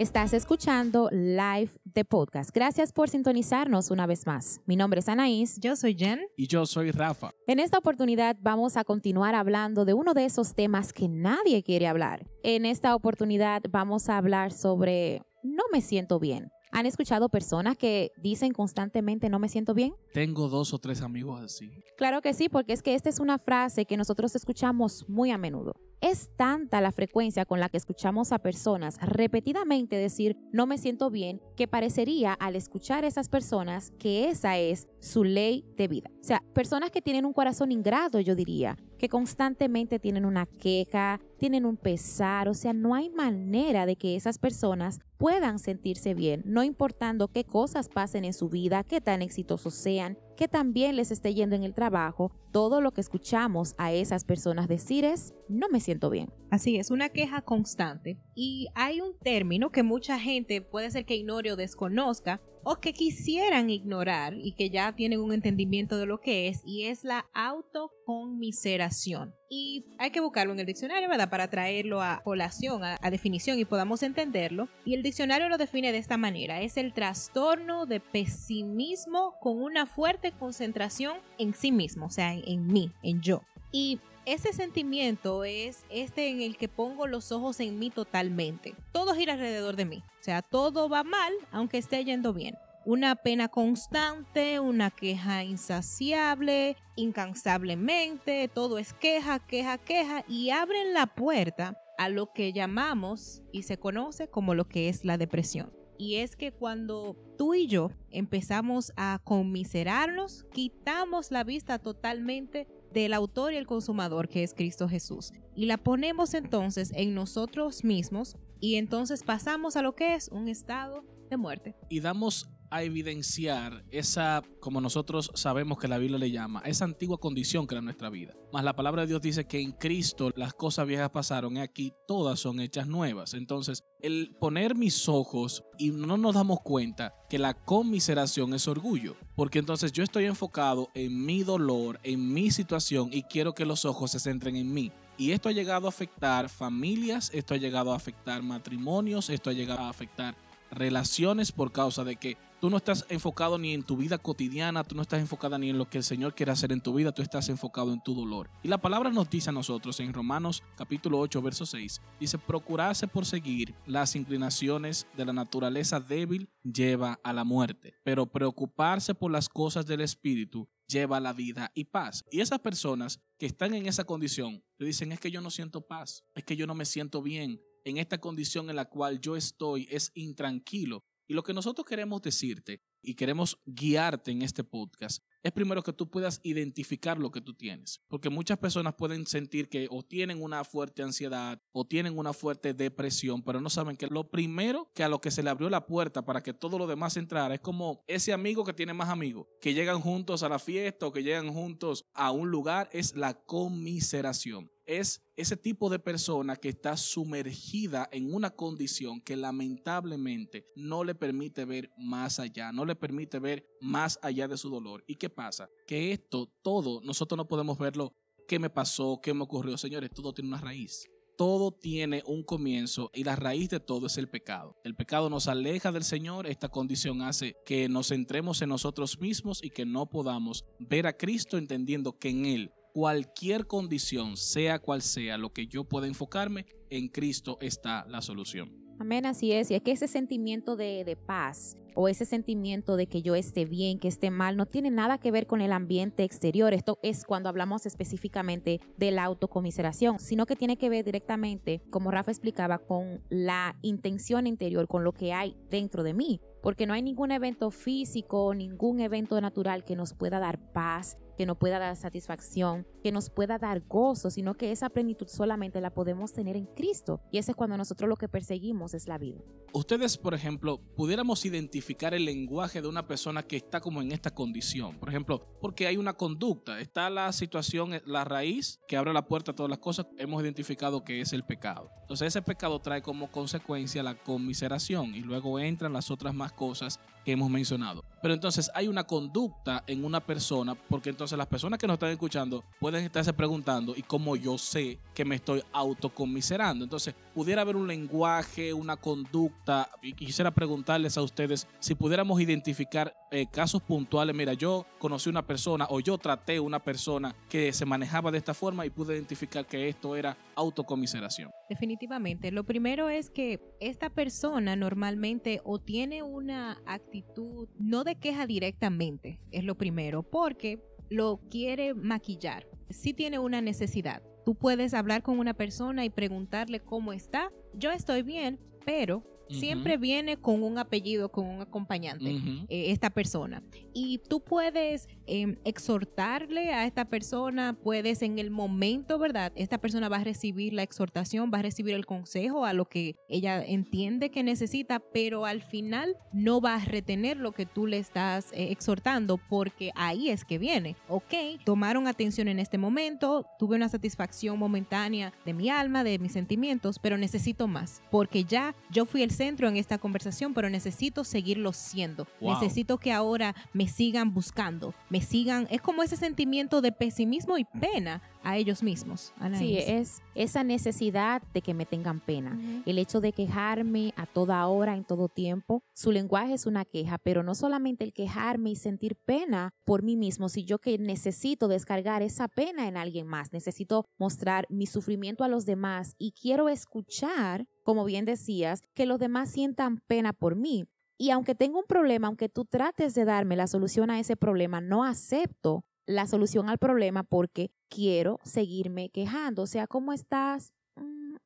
Estás escuchando Live de Podcast. Gracias por sintonizarnos una vez más. Mi nombre es Anaís. Yo soy Jen. Y yo soy Rafa. En esta oportunidad vamos a continuar hablando de uno de esos temas que nadie quiere hablar. En esta oportunidad vamos a hablar sobre no me siento bien. ¿Han escuchado personas que dicen constantemente no me siento bien? Tengo dos o tres amigos así. Claro que sí, porque es que esta es una frase que nosotros escuchamos muy a menudo. Es tanta la frecuencia con la que escuchamos a personas repetidamente decir no me siento bien que parecería al escuchar a esas personas que esa es su ley de vida. O sea, personas que tienen un corazón ingrato, yo diría, que constantemente tienen una queja, tienen un pesar, o sea, no hay manera de que esas personas puedan sentirse bien, no importando qué cosas pasen en su vida, qué tan exitosos sean, que también les esté yendo en el trabajo, todo lo que escuchamos a esas personas decir es, no me siento bien. Así es, una queja constante. Y hay un término que mucha gente puede ser que ignore o desconozca, o que quisieran ignorar y que ya tienen un entendimiento de lo que es, y es la autoconmiseración. Y hay que buscarlo en el diccionario, ¿verdad? Para traerlo a colación, a, definición y podamos entenderlo. Y el diccionario lo define de esta manera. Es el trastorno de pesimismo con una fuerte concentración en sí mismo, o sea, en, en mí, en yo. Y ese sentimiento es este en el que pongo los ojos en mí totalmente. Todo gira alrededor de mí. O sea, todo va mal aunque esté yendo bien. Una pena constante, una queja insaciable, incansablemente, todo es queja, queja, queja y abren la puerta a lo que llamamos y se conoce como lo que es la depresión. Y es que cuando tú y yo empezamos a conmiserarnos, quitamos la vista totalmente del autor y el consumador que es Cristo Jesús. Y la ponemos entonces en nosotros mismos y entonces pasamos a lo que es un estado de muerte. Y damos a evidenciar esa, como nosotros sabemos que la Biblia le llama, esa antigua condición que era nuestra vida. Más la palabra de Dios dice que en Cristo las cosas viejas pasaron y aquí todas son hechas nuevas. Entonces, el poner mis ojos y no nos damos cuenta que la conmiseración es orgullo, porque entonces yo estoy enfocado en mi dolor, en mi situación y quiero que los ojos se centren en mí. Y esto ha llegado a afectar familias, esto ha llegado a afectar matrimonios, esto ha llegado a afectar relaciones por causa de que tú no estás enfocado ni en tu vida cotidiana, tú no estás enfocada ni en lo que el Señor quiere hacer en tu vida, tú estás enfocado en tu dolor. Y la palabra nos dice a nosotros en Romanos capítulo 8, verso 6, dice, procurarse por seguir las inclinaciones de la naturaleza débil lleva a la muerte, pero preocuparse por las cosas del Espíritu lleva la vida y paz. Y esas personas que están en esa condición, te dicen, es que yo no siento paz, es que yo no me siento bien, en esta condición en la cual yo estoy es intranquilo. Y lo que nosotros queremos decirte y queremos guiarte en este podcast es primero que tú puedas identificar lo que tú tienes. Porque muchas personas pueden sentir que o tienen una fuerte ansiedad o tienen una fuerte depresión, pero no saben que lo primero que a lo que se le abrió la puerta para que todo lo demás entrara es como ese amigo que tiene más amigos, que llegan juntos a la fiesta o que llegan juntos a un lugar, es la conmiseración es ese tipo de persona que está sumergida en una condición que lamentablemente no le permite ver más allá, no le permite ver más allá de su dolor. ¿Y qué pasa? Que esto, todo, nosotros no podemos verlo. ¿Qué me pasó? ¿Qué me ocurrió? Señores, todo tiene una raíz. Todo tiene un comienzo y la raíz de todo es el pecado. El pecado nos aleja del Señor, esta condición hace que nos centremos en nosotros mismos y que no podamos ver a Cristo entendiendo que en Él cualquier condición, sea cual sea lo que yo pueda enfocarme, en Cristo está la solución. Amén, así es. Y es que ese sentimiento de, de, paz o ese sentimiento de que yo esté bien, que esté mal, no tiene nada que ver con el ambiente exterior. Esto es cuando hablamos específicamente de la autocomiseración, sino que tiene que ver directamente, como Rafa explicaba, con la intención interior, con lo que hay dentro de mí. Porque no hay ningún evento físico, ningún evento natural que nos pueda dar paz, que nos pueda dar satisfacción, que nos pueda dar gozo, sino que esa plenitud solamente la podemos tener en Cristo. Y ese es cuando nosotros lo que perseguimos es la vida. Ustedes, por ejemplo, pudiéramos identificar el lenguaje de una persona que está como en esta condición. Por ejemplo, porque hay una conducta, está la situación, la raíz que abre la puerta a todas las cosas, hemos identificado que es el pecado. Entonces ese pecado trae como consecuencia la conmiseración y luego entran las otras más cosas que hemos mencionado. Pero entonces hay una conducta en una persona, porque entonces las personas que nos están escuchando pueden estarse preguntando, ¿y cómo yo sé que me estoy autoconmiserando? Entonces, pudiera haber un lenguaje, una conducta, y quisiera preguntarles a ustedes si pudiéramos identificar eh, casos puntuales. Mira, yo conocí una persona o yo traté una persona que se manejaba de esta forma y pude identificar que esto era autocomiseración. Definitivamente. Lo primero es que esta persona normalmente o tiene una actitud no de queja directamente, es lo primero, porque lo quiere maquillar. Si tiene una necesidad. Tú puedes hablar con una persona y preguntarle cómo está. Yo estoy bien, pero siempre viene con un apellido, con un acompañante, eh, esta persona. Y tú puedes em, exhortarle a esta persona, puedes en el momento, ¿verdad? Esta persona va a recibir la exhortación, va a recibir el consejo a lo que ella entiende que necesita, pero al final no va a retener lo que tú le estás eh, exhortando porque ahí es que viene. Ok, tomaron atención en este momento, tuve una satisfacción momentánea de mi alma, de mis sentimientos, pero necesito más porque ya yo fui el centro en esta conversación, pero necesito seguirlo siendo. Necesito que ahora me sigan buscando, me sigan. Es como ese sentimiento de pesimismo y pena a ellos mismos. Sí, es esa necesidad de que me tengan pena. El hecho de quejarme a toda hora, en todo tiempo. Su lenguaje es una queja, pero no solamente el quejarme y sentir pena por mí mismo, sino yo que necesito descargar esa pena en alguien más. Necesito mostrar mi sufrimiento a los demás y quiero escuchar, como bien decías, que los demás sientan pena por mí. Y aunque tengo un problema, aunque tú trates de darme la solución a ese problema, no acepto la solución al problema porque quiero seguirme quejando. O sea, ¿cómo estás? Mm,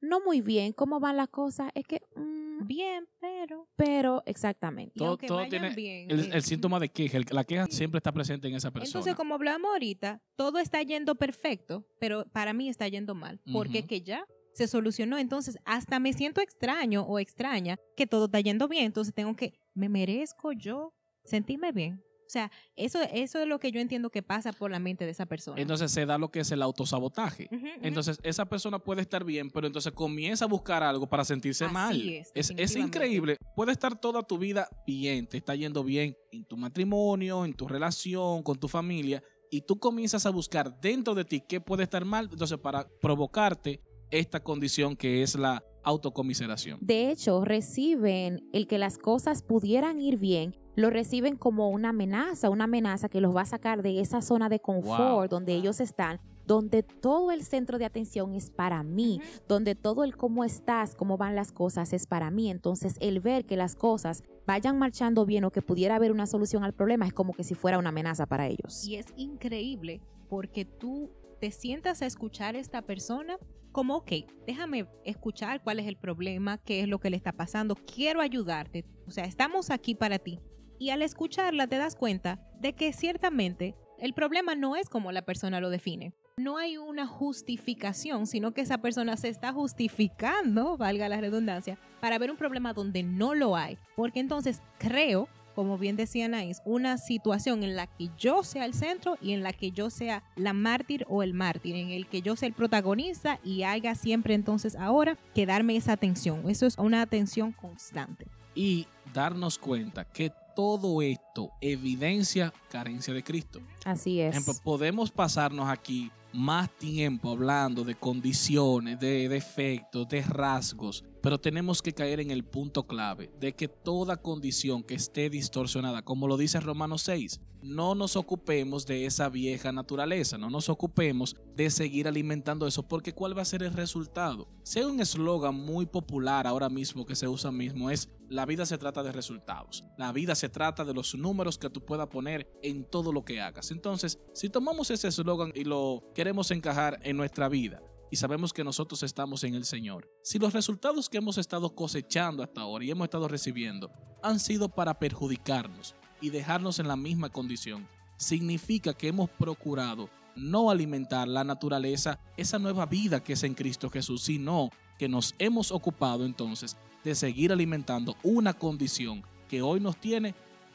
no muy bien. ¿Cómo van las cosas? Es que... Mm, bien, pero... Pero, exactamente. Todo, tiene el, eh, síntoma de queja. La queja siempre está presente en esa persona. Entonces, como hablamos ahorita, todo está yendo perfecto, pero para mí está yendo mal. Porque que ya se solucionó. Entonces, hasta me siento extraño o extraña que todo está yendo bien. Entonces, tengo que, me merezco yo sentirme bien. O sea, eso, eso es lo que yo entiendo que pasa por la mente de esa persona. Entonces se da lo que es el autosabotaje. Entonces esa persona puede estar bien, pero entonces comienza a buscar algo para sentirse mal. Es, es, increíble. Puede estar toda tu vida bien, te está yendo bien en tu matrimonio, en tu relación, con tu familia, y tú comienzas a buscar dentro de ti qué puede estar mal, entonces para provocarte esta condición que es la autocomiseración. De hecho, reciben el que las cosas pudieran ir bien lo reciben como una amenaza, una amenaza que los va a sacar de esa zona de confort donde ellos están, donde todo el centro de atención es para mí, donde todo el cómo estás, cómo van las cosas es para mí. Entonces, el ver que las cosas vayan marchando bien o que pudiera haber una solución al problema es como que si fuera una amenaza para ellos. Y es increíble porque tú te sientas a escuchar a esta persona como, ok, déjame escuchar cuál es el problema, qué es lo que le está pasando, quiero ayudarte, o sea, estamos aquí para ti, y al escucharla te das cuenta de que ciertamente el problema no es como la persona lo define. No hay una justificación, sino que esa persona se está justificando, valga la redundancia, para ver un problema donde no lo hay. Porque entonces creo, como bien decía Naís, una situación en la que yo sea el centro y en la que yo sea la mártir o el mártir, en el que yo sea el protagonista y haga siempre entonces ahora que darme esa atención. Eso es una atención constante. Y darnos cuenta que todo esto evidencia carencia de Cristo. Así es. ejemplo, podemos pasarnos aquí más tiempo hablando de condiciones, de defectos, de rasgos, pero tenemos que caer en el punto clave de que toda condición que esté distorsionada, como lo dice Romanos 6, no nos ocupemos de esa vieja naturaleza, no nos ocupemos de seguir alimentando eso, porque ¿cuál va a ser el resultado? Hay un eslogan muy popular ahora mismo que se usa mismo es la vida se trata de resultados, la vida se trata de los números que tú puedas poner en todo lo que hagas. Entonces, si tomamos ese eslogan y lo queremos encajar en nuestra vida, y sabemos que nosotros estamos en el Señor. Si los resultados que hemos estado cosechando hasta ahora y hemos estado recibiendo han sido para perjudicarnos y dejarnos en la misma condición, significa que hemos procurado no alimentar la naturaleza, esa nueva vida que es en Cristo Jesús, sino que nos hemos ocupado entonces de seguir alimentando una condición que hoy nos tiene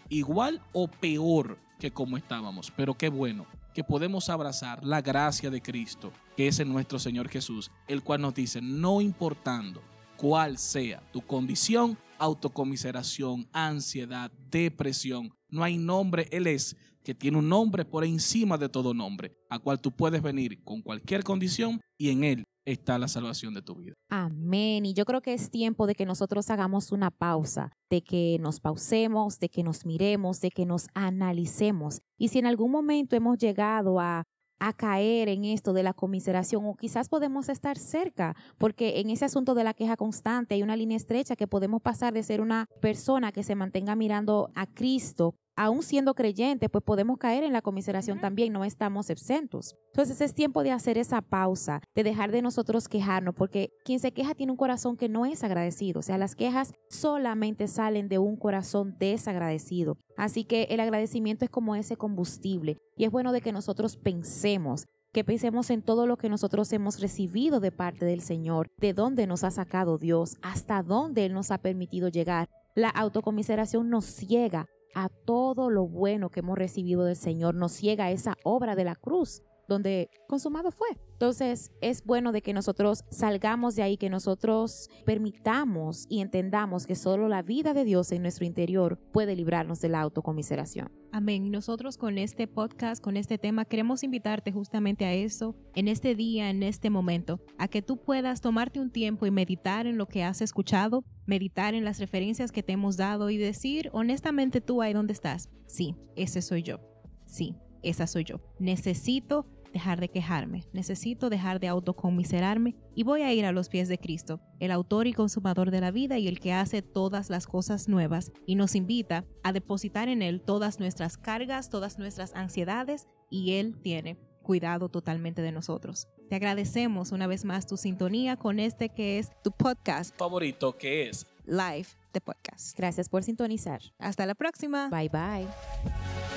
igual o peor que como estábamos. Pero qué bueno que podemos abrazar la gracia de Cristo, que es en nuestro Señor Jesús, el cual nos dice, no importando cuál sea tu condición, autocomiseración, ansiedad, depresión, no hay nombre, Él es que tiene un nombre por encima de todo nombre, a cual tú puedes venir con cualquier condición y en Él está la salvación de tu vida. Amén. Y yo creo que es tiempo de que nosotros hagamos una pausa, de que nos pausemos, de que nos miremos, de que nos analicemos. Y si en algún momento hemos llegado a a caer en esto de la comiseración o quizás podemos estar cerca, porque en ese asunto de la queja constante hay una línea estrecha que podemos pasar de ser una persona que se mantenga mirando a Cristo aún siendo creyente, pues podemos caer en la comiseración también, no estamos exentos. Entonces es tiempo de hacer esa pausa, de dejar de nosotros quejarnos, porque quien se queja tiene un corazón que no es agradecido, o sea, las quejas solamente salen de un corazón desagradecido. Así que el agradecimiento es como ese combustible y es bueno de que nosotros pensemos que pensemos en todo lo que nosotros hemos recibido de parte del Señor, de dónde nos ha sacado Dios, hasta dónde Él nos ha permitido llegar. La autocomiseración nos ciega a todo lo bueno que hemos recibido del Señor, nos ciega esa obra de la cruz donde consumado fue. Entonces es bueno de que nosotros salgamos de ahí, que nosotros permitamos y entendamos que solo la vida de Dios en nuestro interior puede librarnos de la autocomiseración. Amén. Nosotros con este podcast, con este tema, queremos invitarte justamente a eso, en este día, en este momento, a que tú puedas tomarte un tiempo y meditar en lo que has escuchado, meditar en las referencias que te hemos dado y decir honestamente tú ahí donde estás. Sí, ese soy yo. Sí, esa soy yo. Necesito dejar de quejarme, necesito dejar de autocomiserarme y voy a ir a los pies de Cristo, el autor y consumador de la vida y el que hace todas las cosas nuevas y nos invita a depositar en Él todas nuestras cargas, todas nuestras ansiedades y Él tiene cuidado totalmente de nosotros. Te agradecemos una vez más tu sintonía con este que es tu podcast favorito, que es Live de Podcast. Gracias por sintonizar. Hasta la próxima. Bye bye.